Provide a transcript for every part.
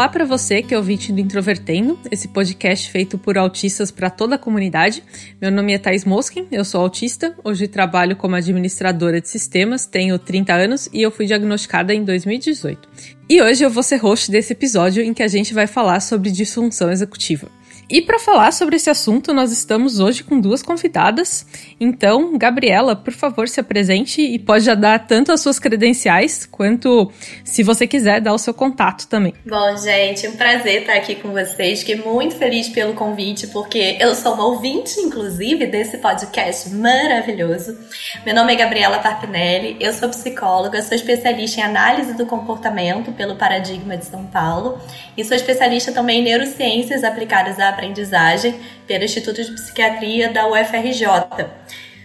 Olá para você que é ouvinte do Introvertendo, esse podcast feito por autistas para toda a comunidade. Meu nome é Thais Moskin, eu sou autista, hoje trabalho como administradora de sistemas, tenho 30 anos e eu fui diagnosticada em 2018. E hoje eu vou ser host desse episódio em que a gente vai falar sobre disfunção executiva. E para falar sobre esse assunto, nós estamos hoje com duas convidadas. Então, Gabriela, por favor, se apresente e pode já dar tanto as suas credenciais quanto, se você quiser, dar o seu contato também. Bom, gente, um prazer estar aqui com vocês. Fiquei muito feliz pelo convite, porque eu sou uma ouvinte, inclusive, desse podcast maravilhoso. Meu nome é Gabriela Tarpinelli, eu sou psicóloga, sou especialista em análise do comportamento pelo Paradigma de São Paulo e sou especialista também em neurociências aplicadas à aprendizagem pelo Instituto de Psiquiatria da UFRJ.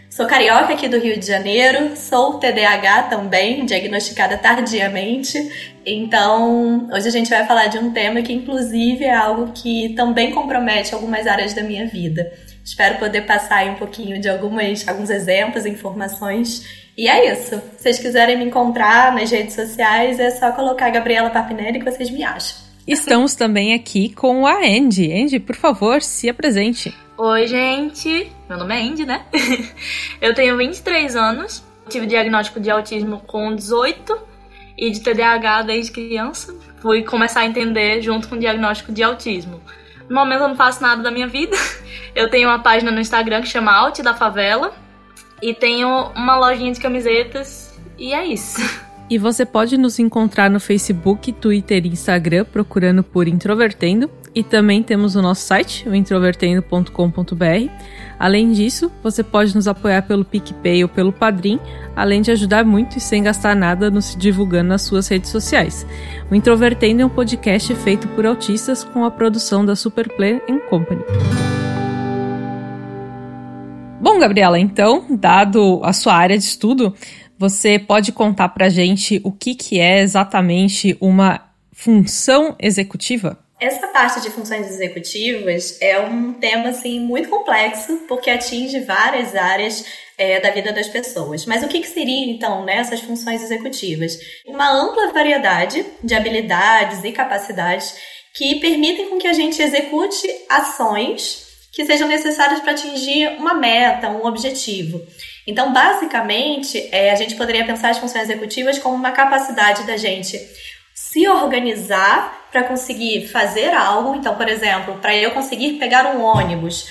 Sou carioca aqui do Rio de Janeiro, sou TDAH também, diagnosticada tardiamente. Então, hoje a gente vai falar de um tema que, inclusive, é algo que também compromete algumas áreas da minha vida. Espero poder passar aí um pouquinho de algumas, alguns exemplos, informações. E é isso. Se vocês quiserem me encontrar nas redes sociais, é só colocar Gabriela Papinelli que vocês me acham. Estamos também aqui com a Andy. Andy, por favor, se apresente. Oi, gente. Meu nome é Andy, né? Eu tenho 23 anos. Tive diagnóstico de autismo com 18 e de TDAH desde criança. Fui começar a entender junto com o diagnóstico de autismo. No momento eu não faço nada da minha vida. Eu tenho uma página no Instagram que chama Alt da Favela e tenho uma lojinha de camisetas e é isso. E você pode nos encontrar no Facebook, Twitter e Instagram procurando por Introvertendo. E também temos o nosso site, o introvertendo.com.br. Além disso, você pode nos apoiar pelo PicPay ou pelo Padrim, além de ajudar muito e sem gastar nada nos divulgando nas suas redes sociais. O Introvertendo é um podcast feito por autistas com a produção da Superplay Company. Bom, Gabriela, então, dado a sua área de estudo, você pode contar para gente o que, que é exatamente uma função executiva? Essa parte de funções executivas é um tema assim muito complexo porque atinge várias áreas é, da vida das pessoas. Mas o que, que seria então nessas né, funções executivas? Uma ampla variedade de habilidades e capacidades que permitem com que a gente execute ações que sejam necessárias para atingir uma meta, um objetivo. Então, basicamente, é, a gente poderia pensar as funções executivas como uma capacidade da gente se organizar para conseguir fazer algo. Então, por exemplo, para eu conseguir pegar um ônibus,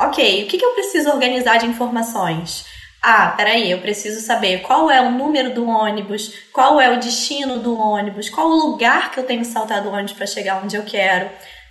ok, o que, que eu preciso organizar de informações? Ah, peraí, eu preciso saber qual é o número do ônibus, qual é o destino do ônibus, qual o lugar que eu tenho que saltar do ônibus para chegar onde eu quero,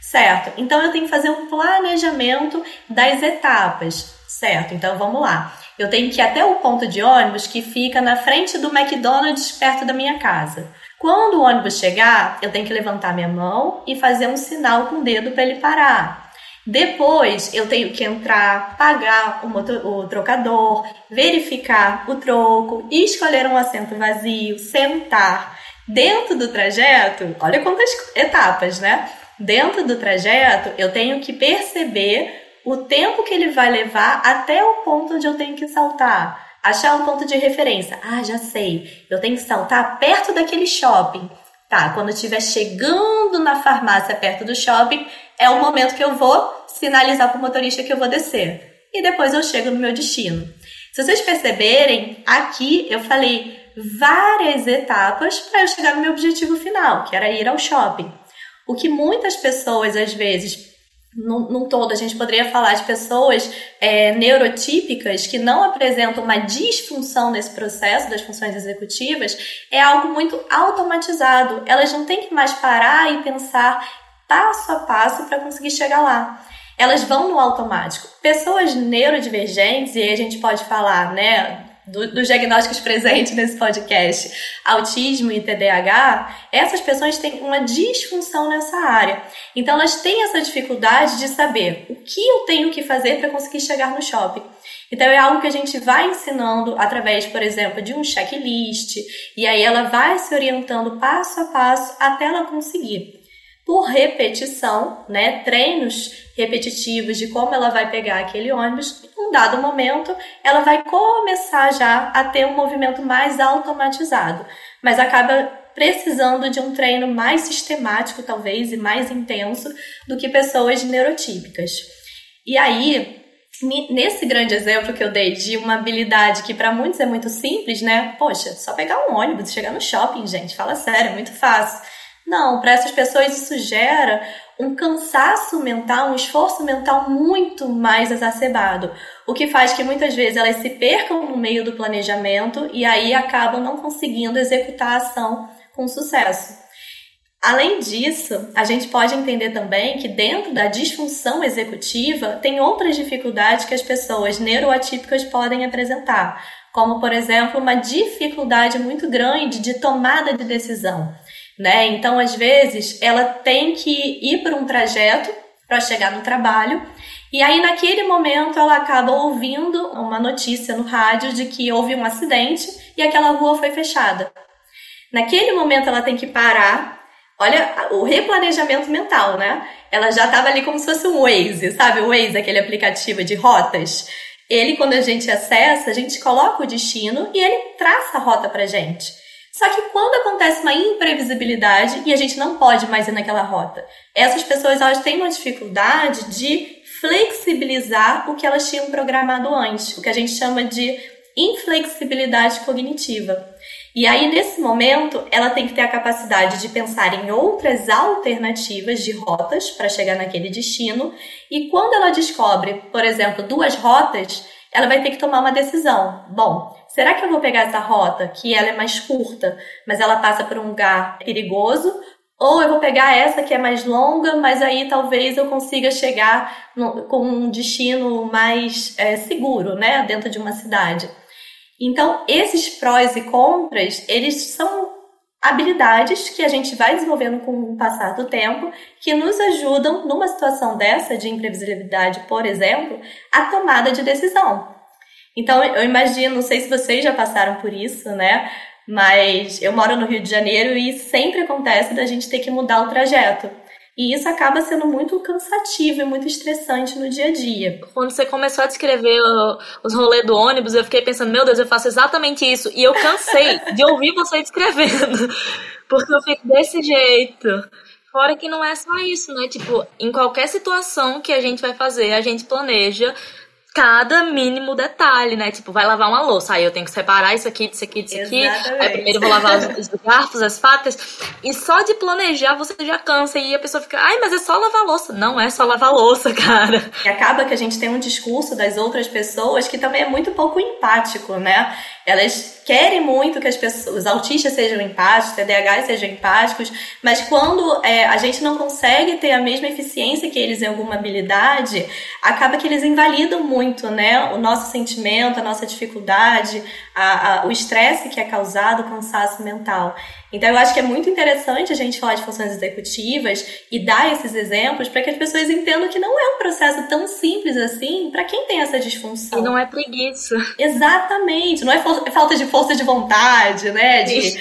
certo? Então eu tenho que fazer um planejamento das etapas, certo? Então vamos lá. Eu tenho que ir até o ponto de ônibus que fica na frente do McDonald's perto da minha casa. Quando o ônibus chegar, eu tenho que levantar minha mão e fazer um sinal com o dedo para ele parar. Depois eu tenho que entrar, pagar o, o, trocador, verificar o troco, escolher um assento vazio, sentar. Dentro do trajeto, olha quantas etapas, né? Dentro do trajeto, eu tenho que perceber o tempo que ele vai levar até o ponto onde eu tenho que saltar. Achar um ponto de referência. Ah, já sei. Eu tenho que saltar perto daquele shopping. Tá, quando estiver chegando na farmácia perto do shopping, é o momento que eu vou sinalizar para o motorista que eu vou descer. E depois eu chego no meu destino. Se vocês perceberem, aqui eu falei várias etapas para eu chegar no meu objetivo final, que era ir ao shopping. O que muitas pessoas às vezes num, todo, a gente poderia falar de pessoas é, neurotípicas que não apresentam uma disfunção nesse processo das funções executivas, é algo muito automatizado. Elas não têm que mais parar e pensar passo a passo para conseguir chegar lá. Elas vão no automático. Pessoas neurodivergentes, e aí a gente pode falar, né, do, dos diagnósticos presentes nesse podcast, autismo e TDAH, essas pessoas têm uma disfunção nessa área. Então, elas têm essa dificuldade de saber o que eu tenho que fazer para conseguir chegar no shopping. Então, é algo que a gente vai ensinando através, por exemplo, de um checklist, e aí ela vai se orientando passo a passo até ela conseguir. Por repetição, né, treinos repetitivos de como ela vai pegar aquele ônibus, em um dado momento ela vai começar já a ter um movimento mais automatizado, mas acaba precisando de um treino mais sistemático, talvez, e mais intenso do que pessoas neurotípicas. E aí, nesse grande exemplo que eu dei de uma habilidade que para muitos é muito simples, né? Poxa, só pegar um ônibus chegar no shopping, gente, fala sério, é muito fácil. Não, para essas pessoas isso gera um cansaço mental, um esforço mental muito mais exacerbado, o que faz que muitas vezes elas se percam no meio do planejamento e aí acabam não conseguindo executar a ação com sucesso. Além disso, a gente pode entender também que dentro da disfunção executiva tem outras dificuldades que as pessoas neuroatípicas podem apresentar, como por exemplo, uma dificuldade muito grande de tomada de decisão, né? Então, às vezes, ela tem que ir por um trajeto para chegar no trabalho, e aí naquele momento ela acaba ouvindo uma notícia no rádio de que houve um acidente e aquela rua foi fechada. Naquele momento ela tem que parar. Olha o replanejamento mental, né? Ela já estava ali como se fosse um Waze, sabe? O Waze, aquele aplicativo de rotas. Ele, quando a gente acessa, a gente coloca o destino e ele traça a rota pra gente. Só que quando acontece uma imprevisibilidade e a gente não pode mais ir naquela rota, essas pessoas elas têm uma dificuldade de flexibilizar o que elas tinham programado antes, o que a gente chama de inflexibilidade cognitiva. E aí, nesse momento, ela tem que ter a capacidade de pensar em outras alternativas de rotas para chegar naquele destino. E quando ela descobre, por exemplo, duas rotas, ela vai ter que tomar uma decisão. Bom, será que eu vou pegar essa rota que ela é mais curta, mas ela passa por um lugar perigoso? Ou eu vou pegar essa que é mais longa, mas aí talvez eu consiga chegar no, com um destino mais é, seguro, né, dentro de uma cidade. Então, esses prós e contras, eles são habilidades que a gente vai desenvolvendo com o passar do tempo, que nos ajudam, numa situação dessa de imprevisibilidade, por exemplo, a tomada de decisão. Então, eu imagino, não sei se vocês já passaram por isso, né? Mas eu moro no Rio de Janeiro e sempre acontece da gente ter que mudar o trajeto. E isso acaba sendo muito cansativo e muito estressante no dia a dia. Quando você começou a descrever os rolês do ônibus, eu fiquei pensando, meu Deus, eu faço exatamente isso. E eu cansei de ouvir você descrevendo. Porque eu fico desse jeito. Fora que não é só isso, né? Tipo, em qualquer situação que a gente vai fazer, a gente planeja cada mínimo detalhe, né? Tipo, vai lavar uma louça, aí eu tenho que separar isso aqui, isso aqui, isso aqui. Aí primeiro vou lavar os, os garfos, as facas. E só de planejar você já cansa e a pessoa fica, ai, mas é só lavar louça. Não é só lavar louça, cara. E acaba que a gente tem um discurso das outras pessoas que também é muito pouco empático, né? Elas querem muito que as pessoas, os autistas sejam empáticos, TDAH sejam empáticos, mas quando é, a gente não consegue ter a mesma eficiência que eles em alguma habilidade, acaba que eles invalidam muito, né, o nosso sentimento, a nossa dificuldade, a, a, o estresse que é causado, o cansaço mental. Então, eu acho que é muito interessante a gente falar de funções executivas e dar esses exemplos para que as pessoas entendam que não é um processo tão simples assim para quem tem essa disfunção. E não é preguiça. Exatamente. Não é, é falta de força de vontade, né? De,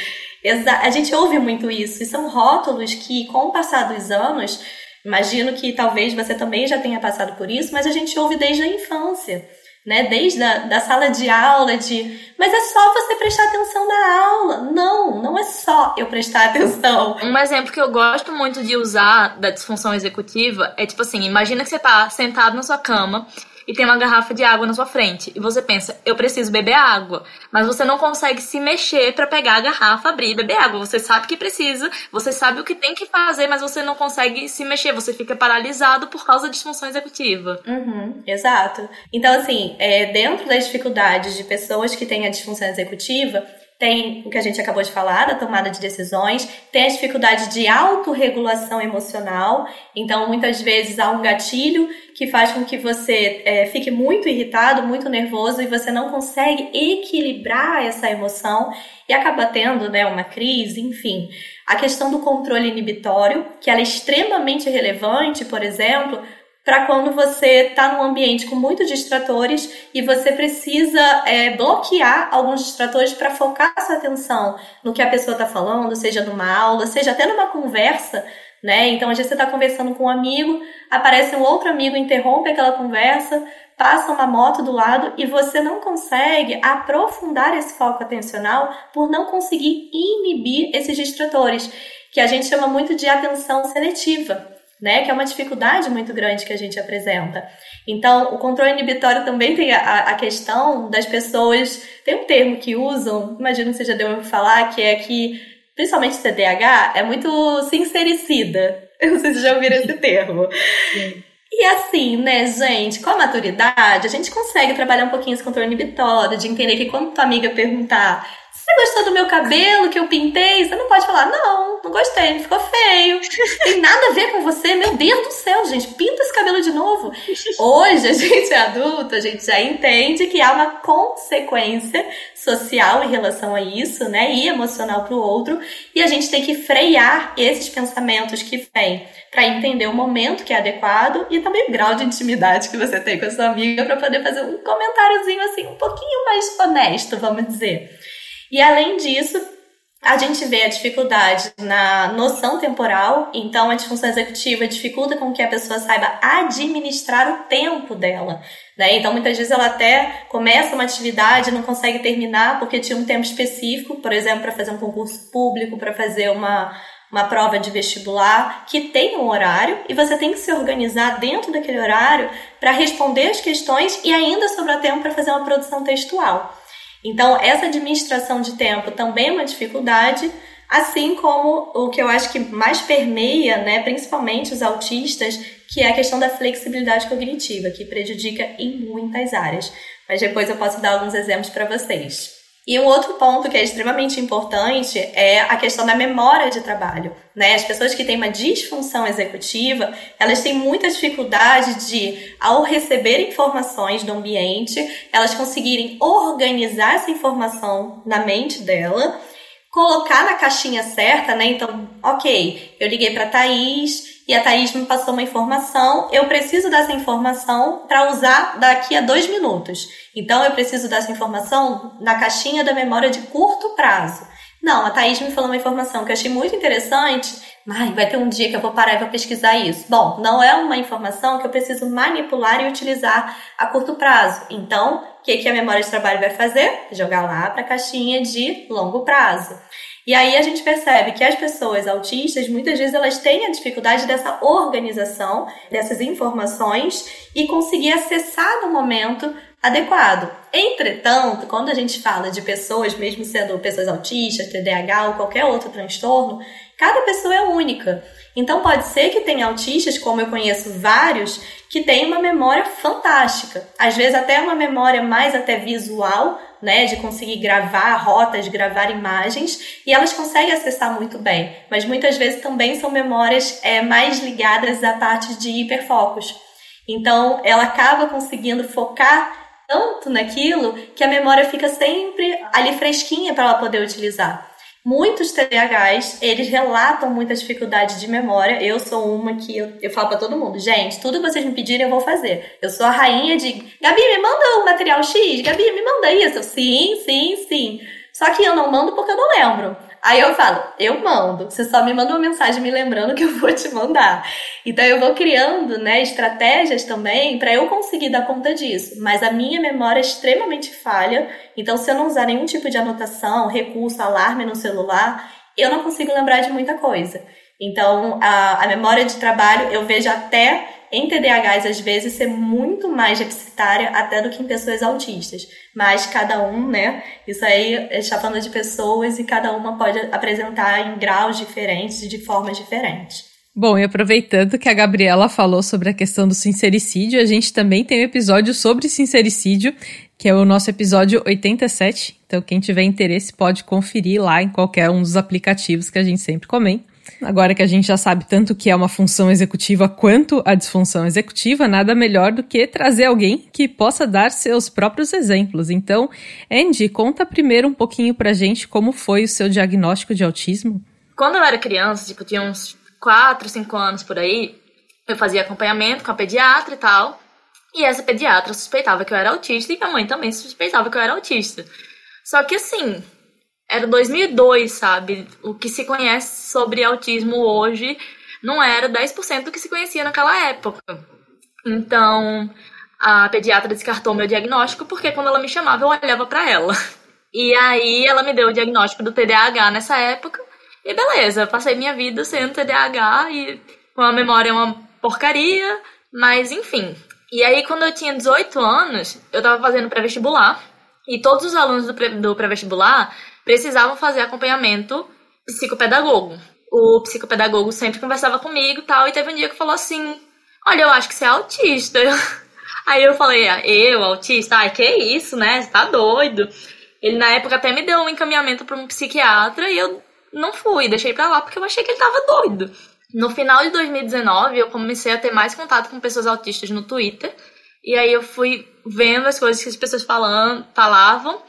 a gente ouve muito isso. E são rótulos que, com o passar dos anos, imagino que talvez você também já tenha passado por isso, mas a gente ouve desde a infância né? Desde a da sala de aula, de mas é só você prestar atenção na aula. Não, não é só eu prestar atenção. Um exemplo que eu gosto muito de usar da disfunção executiva é tipo assim, imagina que você tá sentado na sua cama e tem uma garrafa de água na sua frente. E você pensa, eu preciso beber água. Mas você não consegue se mexer para pegar a garrafa, abrir e beber água. Você sabe que precisa, você sabe o que tem que fazer, mas você não consegue se mexer. Você fica paralisado por causa da disfunção executiva. Uhum, exato. Então, assim, é, dentro das dificuldades de pessoas que têm a disfunção executiva, tem o que a gente acabou de falar, da tomada de decisões, tem a dificuldade de autorregulação emocional, então muitas vezes há um gatilho que faz com que você é, fique muito irritado, muito nervoso e você não consegue equilibrar essa emoção e acaba tendo né, uma crise, enfim. A questão do controle inibitório, que ela é extremamente relevante, por exemplo, para quando você está num ambiente com muitos distratores e você precisa é, bloquear alguns distratores para focar sua atenção no que a pessoa está falando, seja numa aula, seja até numa conversa, né? Então, às vezes você está conversando com um amigo, aparece um outro amigo, interrompe aquela conversa, passa uma moto do lado e você não consegue aprofundar esse foco atencional por não conseguir inibir esses distratores, que a gente chama muito de atenção seletiva. Né, que é uma dificuldade muito grande que a gente apresenta. Então, o controle inibitório também tem a, a questão das pessoas. Tem um termo que usam, imagino que você já deu para falar, que é que, principalmente TDAH, é muito sincericida. Eu não sei se já ouviram esse termo. Sim. E assim, né, gente, com a maturidade, a gente consegue trabalhar um pouquinho esse controle inibitório, de entender que quando tua amiga perguntar você gostou do meu cabelo que eu pintei? Você não pode falar, não, não gostei, ficou feio. Tem nada a ver com você. Meu Deus do céu, gente, pinta esse cabelo de novo. Hoje a gente é adulto, a gente já entende que há uma consequência social em relação a isso, né? E emocional para o outro. E a gente tem que frear esses pensamentos que vêm para entender o momento que é adequado e também o grau de intimidade que você tem com a sua amiga para poder fazer um comentáriozinho assim um pouquinho mais honesto, vamos dizer. E além disso, a gente vê a dificuldade na noção temporal, então a disfunção executiva dificulta com que a pessoa saiba administrar o tempo dela. Né? Então, muitas vezes ela até começa uma atividade e não consegue terminar porque tinha um tempo específico, por exemplo, para fazer um concurso público, para fazer uma, uma prova de vestibular, que tem um horário e você tem que se organizar dentro daquele horário para responder as questões e ainda sobrar tempo para fazer uma produção textual. Então, essa administração de tempo também é uma dificuldade, assim como o que eu acho que mais permeia, né, principalmente os autistas, que é a questão da flexibilidade cognitiva, que prejudica em muitas áreas. Mas depois eu posso dar alguns exemplos para vocês. E um outro ponto que é extremamente importante é a questão da memória de trabalho. Né? As pessoas que têm uma disfunção executiva, elas têm muita dificuldade de, ao receber informações do ambiente, elas conseguirem organizar essa informação na mente dela, colocar na caixinha certa, né? Então, ok, eu liguei para Thaís, e a Thaís me passou uma informação, eu preciso dessa informação para usar daqui a dois minutos. Então eu preciso dessa informação na caixinha da memória de curto prazo. Não, a Thaís me falou uma informação que eu achei muito interessante. Ai, vai ter um dia que eu vou parar e vou pesquisar isso. Bom, não é uma informação que eu preciso manipular e utilizar a curto prazo. Então, o que, que a memória de trabalho vai fazer? Jogar lá para a caixinha de longo prazo. E aí a gente percebe que as pessoas autistas, muitas vezes elas têm a dificuldade dessa organização, dessas informações e conseguir acessar no momento adequado. Entretanto, quando a gente fala de pessoas, mesmo sendo pessoas autistas, TDAH ou qualquer outro transtorno, cada pessoa é única. Então pode ser que tenha autistas, como eu conheço vários, que têm uma memória fantástica. Às vezes até uma memória mais até visual, né, de conseguir gravar rotas, gravar imagens, e elas conseguem acessar muito bem. Mas muitas vezes também são memórias é, mais ligadas à parte de hiperfocos. Então ela acaba conseguindo focar tanto naquilo que a memória fica sempre ali fresquinha para ela poder utilizar. Muitos TDAHs, eles relatam muita dificuldade de memória. Eu sou uma que eu, eu falo para todo mundo, gente, tudo que vocês me pedirem eu vou fazer. Eu sou a rainha de, Gabi, me manda o material X, Gabi, me manda isso. Eu, sim, sim, sim. Só que eu não mando porque eu não lembro. Aí eu falo, eu mando. Você só me manda uma mensagem me lembrando que eu vou te mandar. Então eu vou criando, né, estratégias também para eu conseguir dar conta disso. Mas a minha memória é extremamente falha. Então se eu não usar nenhum tipo de anotação, recurso, alarme no celular, eu não consigo lembrar de muita coisa. Então a, a memória de trabalho eu vejo até em TDAHs, às vezes, ser muito mais deficitária até do que em pessoas autistas. Mas cada um, né? Isso aí está falando de pessoas e cada uma pode apresentar em graus diferentes e de formas diferentes. Bom, e aproveitando que a Gabriela falou sobre a questão do sincericídio, a gente também tem um episódio sobre sincericídio, que é o nosso episódio 87. Então, quem tiver interesse pode conferir lá em qualquer um dos aplicativos que a gente sempre comenta. Agora que a gente já sabe tanto o que é uma função executiva quanto a disfunção executiva, nada melhor do que trazer alguém que possa dar seus próprios exemplos. Então, Andy, conta primeiro um pouquinho pra gente como foi o seu diagnóstico de autismo. Quando eu era criança, tipo, tinha uns 4, 5 anos por aí, eu fazia acompanhamento com a pediatra e tal. E essa pediatra suspeitava que eu era autista e minha mãe também suspeitava que eu era autista. Só que assim, era 2002, sabe? O que se conhece sobre autismo hoje não era 10% do que se conhecia naquela época. Então, a pediatra descartou meu diagnóstico porque quando ela me chamava eu olhava para ela. E aí ela me deu o diagnóstico do TDAH nessa época. E beleza, passei minha vida sendo TDAH e com a memória uma porcaria, mas enfim. E aí quando eu tinha 18 anos, eu tava fazendo pré-vestibular e todos os alunos do pré-vestibular precisavam fazer acompanhamento psicopedagogo. O psicopedagogo sempre conversava comigo e tal, e teve um dia que falou assim: Olha, eu acho que você é autista. Aí eu falei, ah, eu, autista? Ai, que isso, né? Você tá doido. Ele na época até me deu um encaminhamento para um psiquiatra e eu não fui, deixei pra lá porque eu achei que ele tava doido. No final de 2019, eu comecei a ter mais contato com pessoas autistas no Twitter. E aí eu fui vendo as coisas que as pessoas falam, falavam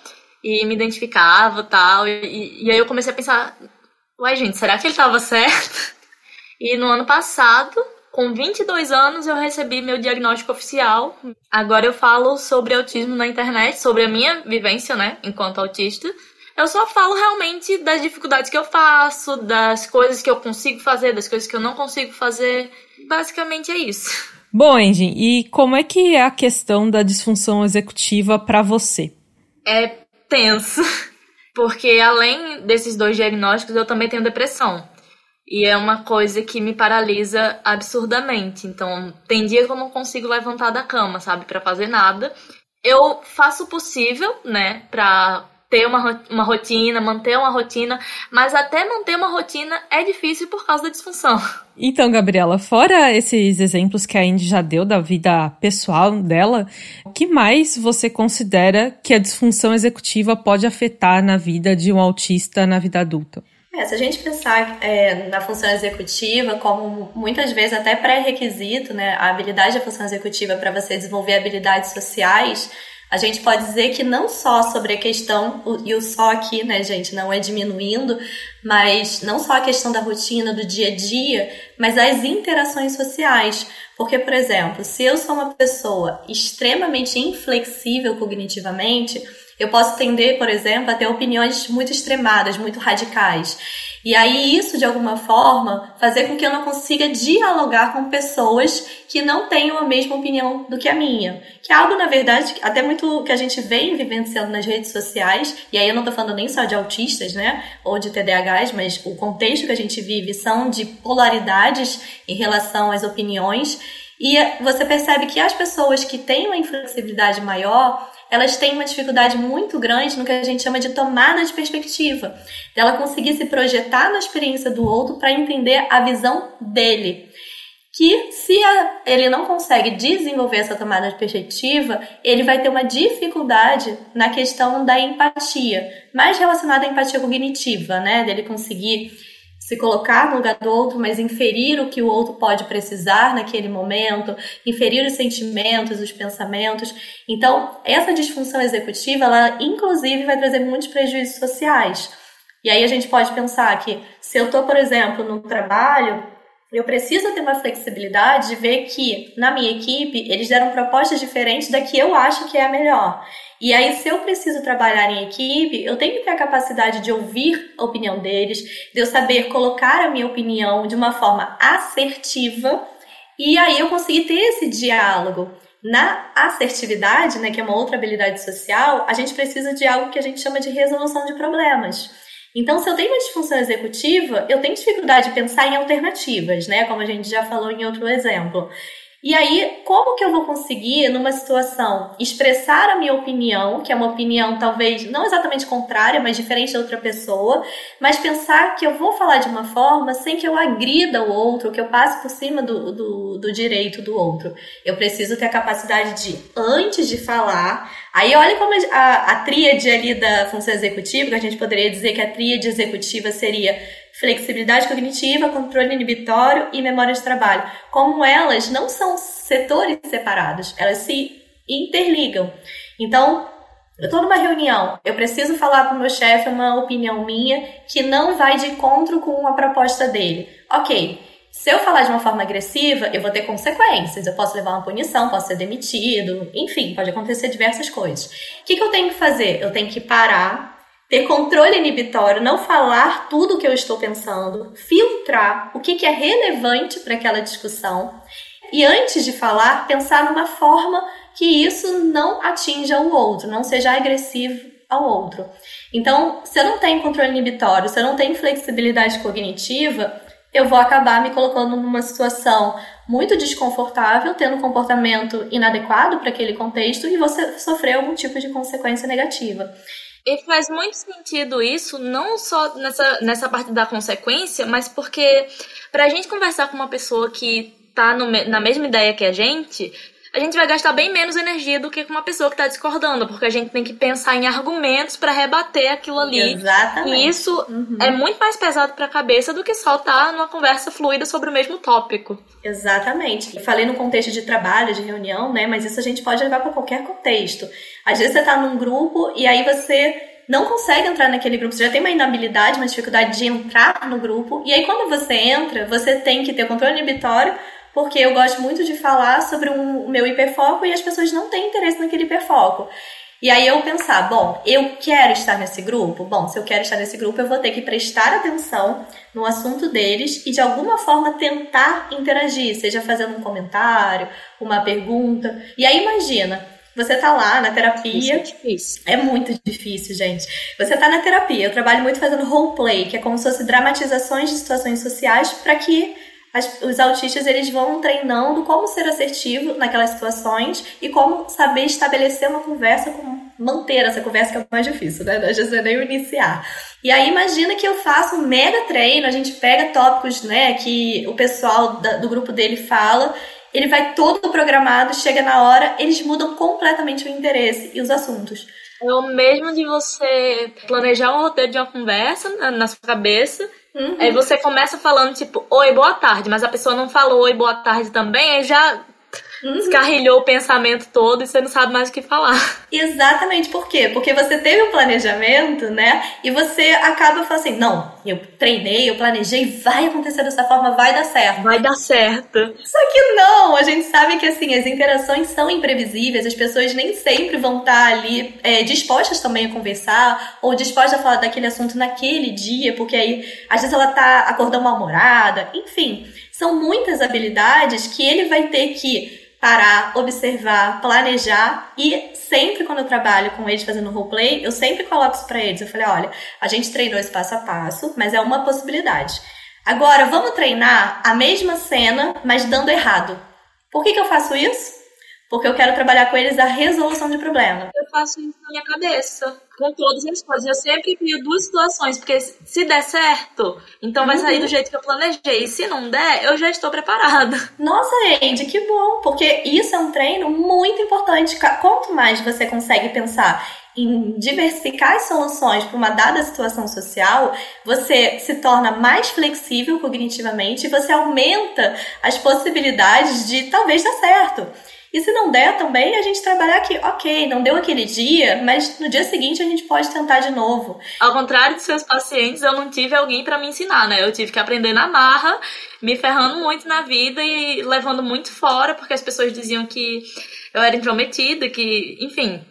e me identificava tal, e, e aí eu comecei a pensar, uai gente, será que ele tava certo? E no ano passado, com 22 anos, eu recebi meu diagnóstico oficial. Agora eu falo sobre autismo na internet, sobre a minha vivência, né, enquanto autista. Eu só falo realmente das dificuldades que eu faço, das coisas que eu consigo fazer, das coisas que eu não consigo fazer. Basicamente é isso. Bom, Angie, e como é que é a questão da disfunção executiva para você? É tenso, porque além desses dois diagnósticos, eu também tenho depressão. E é uma coisa que me paralisa absurdamente. Então, tem dias que eu não consigo levantar da cama, sabe, para fazer nada. Eu faço o possível, né, pra ter uma, uma rotina, manter uma rotina, mas até manter uma rotina é difícil por causa da disfunção. Então, Gabriela, fora esses exemplos que a Indy já deu da vida pessoal dela, o que mais você considera que a disfunção executiva pode afetar na vida de um autista na vida adulta? É, se a gente pensar é, na função executiva como muitas vezes até pré-requisito, né, a habilidade da função executiva para você desenvolver habilidades sociais, a gente pode dizer que não só sobre a questão, e o só aqui, né, gente, não é diminuindo, mas não só a questão da rotina, do dia a dia, mas as interações sociais. Porque, por exemplo, se eu sou uma pessoa extremamente inflexível cognitivamente, eu posso tender, por exemplo, a ter opiniões muito extremadas, muito radicais. E aí isso, de alguma forma, fazer com que eu não consiga dialogar com pessoas que não tenham a mesma opinião do que a minha. Que é algo, na verdade, até muito que a gente vem vivenciando nas redes sociais, e aí eu não estou falando nem só de autistas, né, ou de TDAHs, mas o contexto que a gente vive são de polaridades em relação às opiniões. E você percebe que as pessoas que têm uma inflexibilidade maior, elas têm uma dificuldade muito grande no que a gente chama de tomada de perspectiva, dela conseguir se projetar na experiência do outro para entender a visão dele. Que se ele não consegue desenvolver essa tomada de perspectiva, ele vai ter uma dificuldade na questão da empatia, mais relacionada à empatia cognitiva, né? Dele conseguir se colocar no lugar do outro, mas inferir o que o outro pode precisar naquele momento, inferir os sentimentos, os pensamentos. Então, essa disfunção executiva, ela inclusive vai trazer muitos prejuízos sociais. E aí a gente pode pensar que se eu estou, por exemplo, no trabalho, eu preciso ter uma flexibilidade de ver que na minha equipe eles deram propostas diferentes da que eu acho que é a melhor. E aí, se eu preciso trabalhar em equipe, eu tenho que ter a capacidade de ouvir a opinião deles, de eu saber colocar a minha opinião de uma forma assertiva, e aí eu conseguir ter esse diálogo. Na assertividade, né, que é uma outra habilidade social, a gente precisa de algo que a gente chama de resolução de problemas. Então, se eu tenho uma disfunção executiva, eu tenho dificuldade de pensar em alternativas, né? Como a gente já falou em outro exemplo. E aí, como que eu vou conseguir, numa situação, expressar a minha opinião, que é uma opinião talvez não exatamente contrária, mas diferente da outra pessoa, mas pensar que eu vou falar de uma forma sem que eu agrida o outro, que eu passe por cima do, do, do direito do outro. Eu preciso ter a capacidade de, antes de falar, aí olha como a, a tríade ali da função executiva, que a gente poderia dizer que a tríade executiva seria flexibilidade cognitiva, controle inibitório e memória de trabalho. Como elas não são setores separados, elas se interligam. Então, eu estou numa reunião, eu preciso falar para o meu chefe uma opinião minha que não vai de encontro com a proposta dele. Ok, se eu falar de uma forma agressiva, eu vou ter consequências. Eu posso levar uma punição, posso ser demitido, enfim, pode acontecer diversas coisas. O que, que eu tenho que fazer? Eu tenho que parar, ter controle inibitório, não falar tudo o que eu estou pensando, filtrar o que, é relevante para aquela discussão e antes de falar, pensar numa forma que isso não atinja o outro, não seja agressivo ao outro. Então, se eu não tenho controle inibitório, se eu não tenho flexibilidade cognitiva, eu vou acabar me colocando numa situação muito desconfortável, tendo um comportamento inadequado para aquele contexto e você sofrer algum tipo de consequência negativa. E faz muito sentido isso, não só nessa, nessa parte da consequência, mas porque para a gente conversar com uma pessoa que tá no, na mesma ideia que a gente, a gente vai gastar bem menos energia do que com uma pessoa que está discordando, porque a gente tem que pensar em argumentos para rebater aquilo ali. Exatamente. E isso uhum. é muito mais pesado para a cabeça do que só estar tá numa conversa fluida sobre o mesmo tópico. Exatamente. falei no contexto de trabalho, de reunião, né? Mas isso a gente pode levar para qualquer contexto. Às vezes você está num grupo e aí você não consegue entrar naquele grupo, você já tem uma inabilidade, uma dificuldade de entrar no grupo, e aí quando você entra, você tem que ter controle inibitório porque eu gosto muito de falar sobre o meu hiperfoco e as pessoas não têm interesse naquele hiperfoco. E aí eu pensar, bom, eu quero estar nesse grupo? Bom, se eu quero estar nesse grupo, eu vou ter que prestar atenção no assunto deles e de alguma forma tentar interagir, seja fazendo um comentário, uma pergunta. E aí imagina, você tá lá na terapia. Isso é difícil. É muito difícil, gente. Você tá na terapia. Eu trabalho muito fazendo roleplay, que é como se fosse dramatizações de situações sociais para que as, os autistas eles vão treinando como ser assertivo naquelas situações e como saber estabelecer uma conversa, como manter essa conversa que é o mais difícil, né? Não é nem iniciar. E aí imagina que eu faço um mega treino, a gente pega tópicos, né, que o pessoal da, do grupo dele fala, ele vai todo programado, chega na hora, eles mudam completamente o interesse e os assuntos. É o mesmo de você planejar um roteiro de uma conversa na, na sua cabeça Uhum. Aí você começa falando, tipo, oi, boa tarde, mas a pessoa não falou oi, boa tarde também, aí já uhum. descarrilhou o pensamento todo e você não sabe mais o que falar. Exatamente, por quê? Porque você teve um planejamento, né? E você acaba falando assim: não, eu treinei, eu planejei, vai acontecer dessa forma, vai dar certo. Vai dar certo. Só que não, a gente sabe que assim, as interações são imprevisíveis, as pessoas nem sempre vão estar ali é, dispostas também a conversar, ou dispostas a falar daquele assunto naquele dia, porque aí às vezes ela tá acordando mal-humorada, enfim. São muitas habilidades que ele vai ter que parar, observar, planejar e sempre quando eu trabalho com eles fazendo roleplay, eu sempre coloco isso para eles. Eu falei, olha, a gente treinou esse passo a passo, mas é uma possibilidade. Agora, vamos treinar a mesma cena, mas dando errado. Por que, que eu faço isso? Porque eu quero trabalhar com eles a resolução de problema. Eu faço isso na minha cabeça com todas as coisas. Eu sempre crio duas situações, porque se der certo, então uhum. vai sair do uhum. jeito que eu planejei. E se não der, eu já estou preparada. Nossa, Andy, que bom! Porque isso é um treino muito importante. Quanto mais você consegue pensar em diversificar as soluções para uma dada situação social, você se torna mais flexível cognitivamente e você aumenta as possibilidades de talvez dar certo. E se não der também, a gente trabalhar aqui, ok, não deu aquele dia, mas no dia seguinte a gente pode tentar de novo. Ao contrário de seus pacientes, eu não tive alguém para me ensinar, né? Eu tive que aprender na marra, me ferrando muito na vida e levando muito fora, porque as pessoas diziam que eu era intrometida, que, enfim,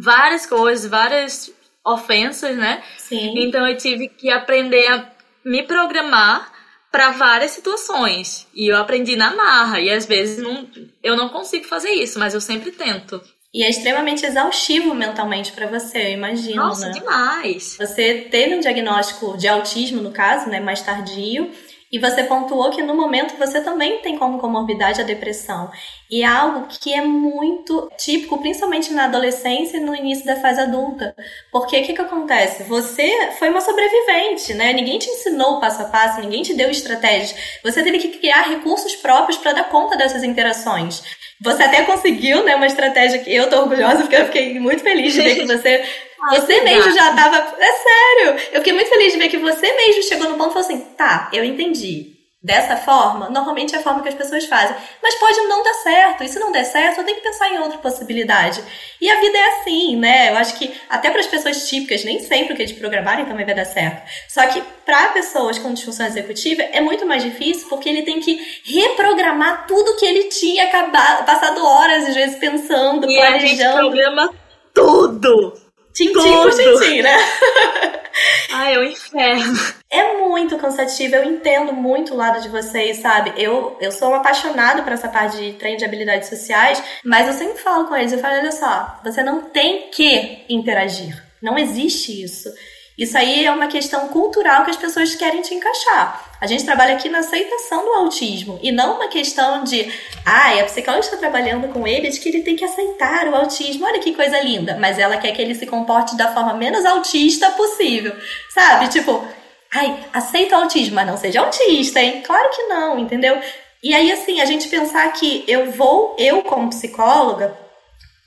várias coisas, várias ofensas, né? Sim. Então eu tive que aprender a me programar para várias situações. E eu aprendi na marra. E às vezes não, eu não consigo fazer isso, mas eu sempre tento. E é extremamente exaustivo mentalmente para você, eu imagino, Nossa, né? demais. Você teve um diagnóstico de autismo, no caso, né, mais tardio, e você pontuou que no momento você também tem como comorbidade a depressão. E é algo que é muito típico, principalmente na adolescência e no início da fase adulta. Porque o que, que acontece? Você foi uma sobrevivente, né? Ninguém te ensinou passo a passo, ninguém te deu estratégias. Você teve que criar recursos próprios para dar conta dessas interações. Você até conseguiu, né, uma estratégia que eu tô orgulhosa, porque eu fiquei muito feliz de ver que você você mesmo já tava. É sério! Eu fiquei muito feliz de ver que você mesmo chegou no ponto e falou assim: tá, eu entendi. Dessa forma, normalmente é a forma que as pessoas fazem. Mas pode não dar certo. E se não der certo, eu tenho que pensar em outra possibilidade. E a vida é assim, né? Eu acho que até para as pessoas típicas, nem sempre o que eles programarem também vai dar certo. Só que para pessoas com disfunção executiva é muito mais difícil porque ele tem que reprogramar tudo que ele tinha acabado, passado horas às vezes pensando, e planejando. E a gente programa tudo Tintim por tintim, né? Ai, é um inferno. É muito cansativo, eu entendo muito o lado de vocês, sabe? Eu, eu sou apaixonada por essa parte de treino de habilidades sociais, mas eu sempre falo com eles, eu falo, olha só, você não tem que interagir. Não existe isso. Isso aí é uma questão cultural que as pessoas querem te encaixar. A gente trabalha aqui na aceitação do autismo e não uma questão de, ah, a psicóloga está trabalhando com ele de que ele tem que aceitar o autismo. Olha que coisa linda. Mas ela quer que ele se comporte da forma menos autista possível. Sabe? Tipo, ai, aceita o autismo, mas não seja autista, hein? Claro que não, entendeu? E aí, assim, a gente pensar que eu vou, eu como psicóloga,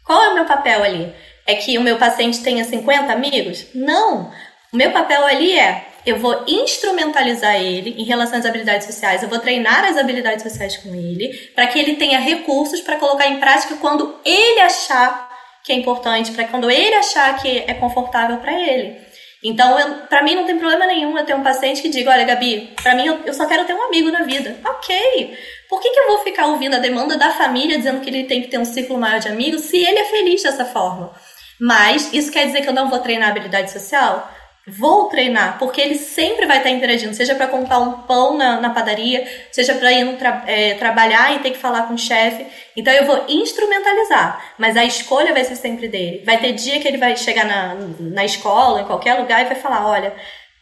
qual é o meu papel ali? É que o meu paciente tenha 50 amigos? Não! O meu papel ali é eu vou instrumentalizar ele em relação às habilidades sociais, eu vou treinar as habilidades sociais com ele, para que ele tenha recursos para colocar em prática quando ele achar que é importante, para quando ele achar que é confortável para ele. Então, para mim não tem problema nenhum eu ter um paciente que diga, olha, Gabi, para mim eu, eu, só quero ter um amigo na vida. Ok. Por que, que eu vou ficar ouvindo a demanda da família dizendo que ele tem que ter um ciclo maior de amigos se ele é feliz dessa forma? Mas isso quer dizer que eu não vou treinar habilidade social? Vou treinar, porque ele sempre vai estar interagindo, seja para comprar um pão na, na padaria, seja para ir tra é, trabalhar e ter que falar com o chefe. Então eu vou instrumentalizar, mas a escolha vai ser sempre dele. Vai ter dia que ele vai chegar na, na escola, em qualquer lugar, e vai falar: olha,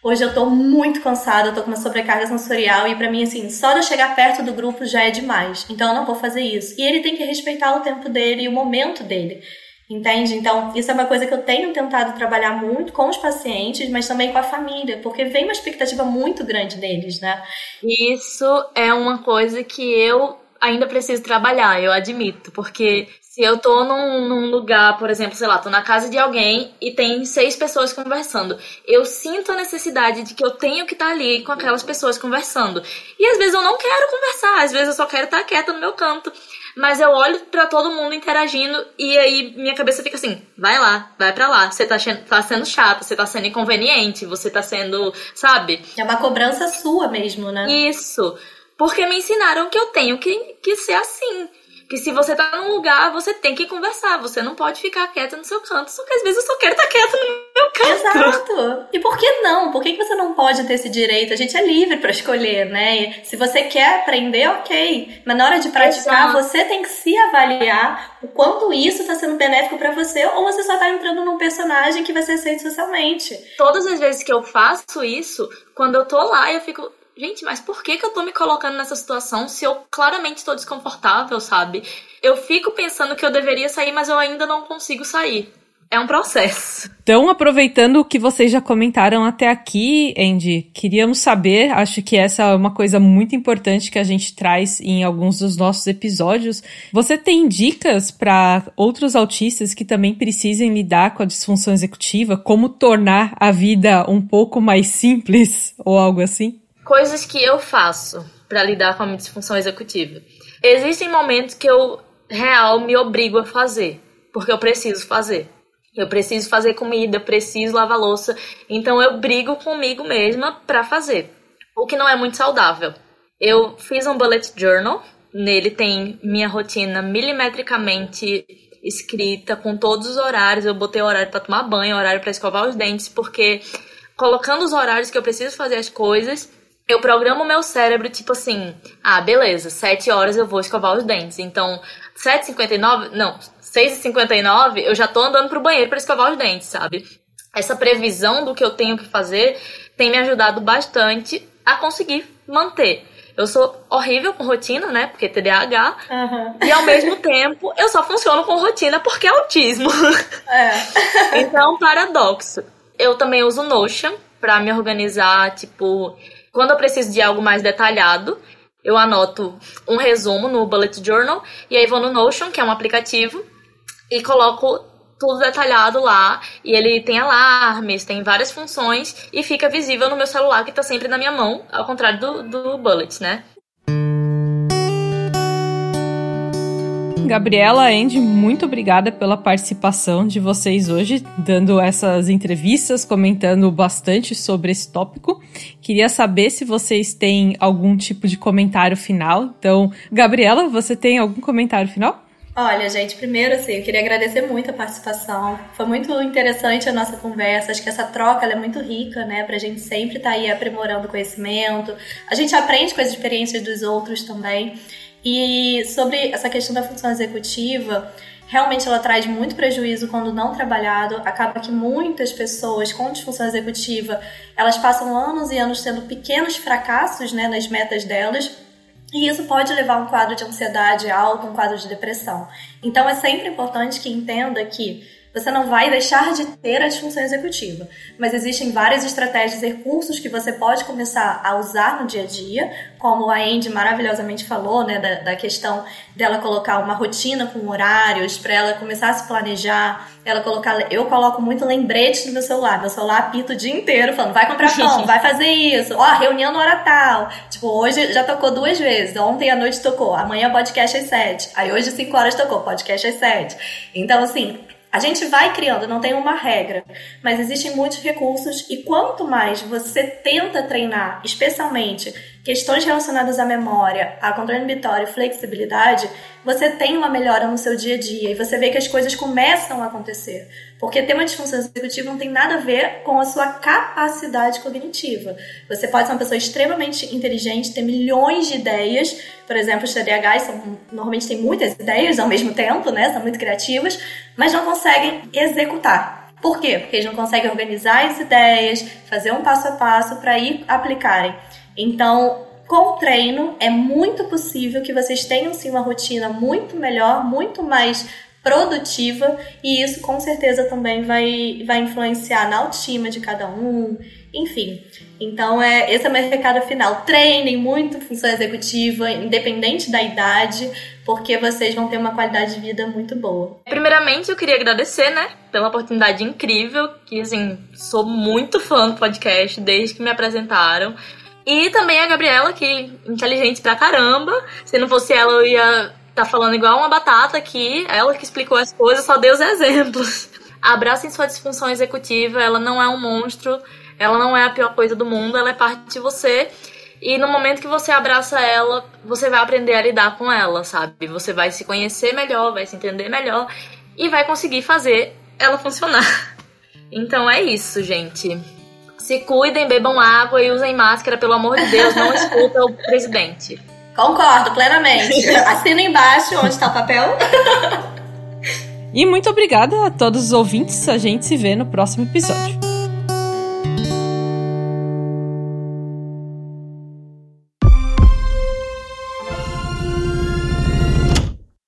hoje eu tô muito cansada, eu tô com uma sobrecarga sensorial, e para mim, assim, só de eu chegar perto do grupo já é demais. Então eu não vou fazer isso. E ele tem que respeitar o tempo dele e o momento dele. Entende? Então, isso é uma coisa que eu tenho tentado trabalhar muito com os pacientes, mas também com a família, porque vem uma expectativa muito grande deles, né? Isso é uma coisa que eu ainda preciso trabalhar, eu admito, porque se eu tô num, num, lugar, por exemplo, sei lá, tô na casa de alguém e tem seis pessoas conversando, eu sinto a necessidade de que eu tenho que estar tá ali com aquelas pessoas conversando. E às vezes eu não quero conversar, às vezes eu só quero estar tá quieta no meu canto. Mas eu olho para todo mundo interagindo e aí minha cabeça fica assim: vai lá, vai para lá. Você tá, tá sendo chata, você tá sendo inconveniente, você tá sendo, sabe? É uma cobrança sua mesmo, né? Isso. Porque me ensinaram que eu tenho que, que ser assim que se você tá num lugar, você tem que conversar. Você não pode ficar quieta no seu canto. Só que às vezes eu só quero estar quieta no meu canto. Exato. E por que não? Por que você não pode ter esse direito? A gente é livre para escolher, né? E se você quer aprender, ok. Mas na hora de praticar, Exato. você tem que se avaliar o quanto isso está sendo benéfico para você ou você só tá entrando num personagem que vai ser aceito socialmente. Todas as vezes que eu faço isso, quando eu tô lá, eu fico gente, mas por que, que eu tô me colocando nessa situação se eu claramente estou desconfortável, sabe? Eu fico pensando que eu deveria sair, mas eu ainda não consigo sair. É um processo. Então, aproveitando o que vocês já comentaram até aqui, Andy, queríamos saber, acho que essa é uma coisa muito importante que a gente traz em alguns dos nossos episódios. Você tem dicas para outros autistas que também precisem lidar com a disfunção executiva? Como tornar a vida um pouco mais simples ou algo assim? Coisas que eu faço para lidar com a minha disfunção executiva. Existem momentos que eu real me obrigo a fazer, porque eu preciso fazer. Eu preciso fazer comida, eu preciso lavar louça, então eu brigo comigo mesma para fazer, o que não é muito saudável. Eu fiz um bullet journal, nele tem minha rotina milimetricamente escrita com todos os horários. Eu botei horário para tomar banho, horário para escovar os dentes, porque colocando os horários que eu preciso fazer as coisas, eu programo o meu cérebro, tipo assim, ah, beleza, 7 horas eu vou escovar os dentes. Então, 7h59, não, 6h59 eu já tô andando pro banheiro para escovar os dentes, sabe? Essa previsão do que eu tenho que fazer tem me ajudado bastante a conseguir manter. Eu sou horrível com rotina, né? Porque TDAH. Uhum. E ao mesmo tempo, eu só funciono com rotina porque é autismo. É. então, paradoxo. Eu também uso Notion para me organizar, tipo, quando eu preciso de algo mais detalhado, eu anoto um resumo no Bullet Journal e aí vou no Notion, que é um aplicativo, e coloco tudo detalhado lá. E ele tem alarmes, tem várias funções e fica visível no meu celular que está sempre na minha mão, ao contrário do, do Bullet, né? Gabriela, Andy, muito obrigada pela participação de vocês hoje, dando essas entrevistas, comentando bastante sobre esse tópico. Queria saber se vocês têm algum tipo de comentário final. Então, Gabriela, você tem algum comentário final? Olha, gente, primeiro assim, eu queria agradecer muito a participação. Foi muito interessante a nossa conversa. Acho que essa troca é muito rica, né? Pra gente sempre estar tá aí aprimorando conhecimento. A gente aprende com as experiências dos outros também. E sobre essa questão da função executiva, realmente ela traz muito prejuízo quando não trabalhado. Acaba que muitas pessoas com disfunção executiva, elas passam anos e anos tendo pequenos fracassos, né, nas metas delas e isso pode levar a um quadro de ansiedade alto, um quadro de depressão. Então é sempre importante que entenda que você não vai deixar de ter a disfunção executiva, mas existem várias estratégias e recursos que você pode começar a usar no dia a dia, como a Andy maravilhosamente falou, né, da, da questão dela colocar uma rotina com horários, para ela começar a se planejar, ela colocar, eu coloco muito lembrete no meu celular, meu celular apita o dia inteiro falando, vai comprar pão, vai fazer isso, ó, reunião na hora tal, tipo, hoje já tocou duas vezes, ontem à noite tocou, amanhã podcast às sete, aí hoje cinco horas tocou, podcast às sete, então assim, a gente vai criando, não tem uma regra, mas existem muitos recursos e quanto mais você tenta treinar, especialmente questões relacionadas à memória, a controle inibitório e flexibilidade, você tem uma melhora no seu dia a dia e você vê que as coisas começam a acontecer. Porque ter uma disfunção executiva não tem nada a ver com a sua capacidade cognitiva. Você pode ser uma pessoa extremamente inteligente, ter milhões de ideias, por exemplo, os TDAHs são, normalmente têm muitas ideias ao mesmo tempo, né? São muito criativas, mas não conseguem executar. Por quê? Porque eles não conseguem organizar as ideias, fazer um passo a passo para ir aplicarem. Então, com o treino, é muito possível que vocês tenham sim uma rotina muito melhor, muito mais produtiva, e isso com certeza também vai, vai influenciar na autoestima de cada um, enfim. Então, é, esse é o meu recado final. Treinem muito função executiva, independente da idade, porque vocês vão ter uma qualidade de vida muito boa. Primeiramente, eu queria agradecer, né, pela oportunidade incrível, que, assim, sou muito fã do podcast desde que me apresentaram. E também a Gabriela, que é inteligente pra caramba. Se não fosse ela, eu ia estar tá falando igual uma batata aqui. Ela que explicou as coisas, só deu os exemplos. Abracem sua disfunção executiva, ela não é um monstro, ela não é a pior coisa do mundo, ela é parte de você. E no momento que você abraça ela, você vai aprender a lidar com ela, sabe? Você vai se conhecer melhor, vai se entender melhor e vai conseguir fazer ela funcionar. Então é isso, gente. Se cuidem, bebam água e usem máscara, pelo amor de Deus, não escuta o presidente. Concordo plenamente. Assina embaixo onde está o papel. e muito obrigada a todos os ouvintes. A gente se vê no próximo episódio.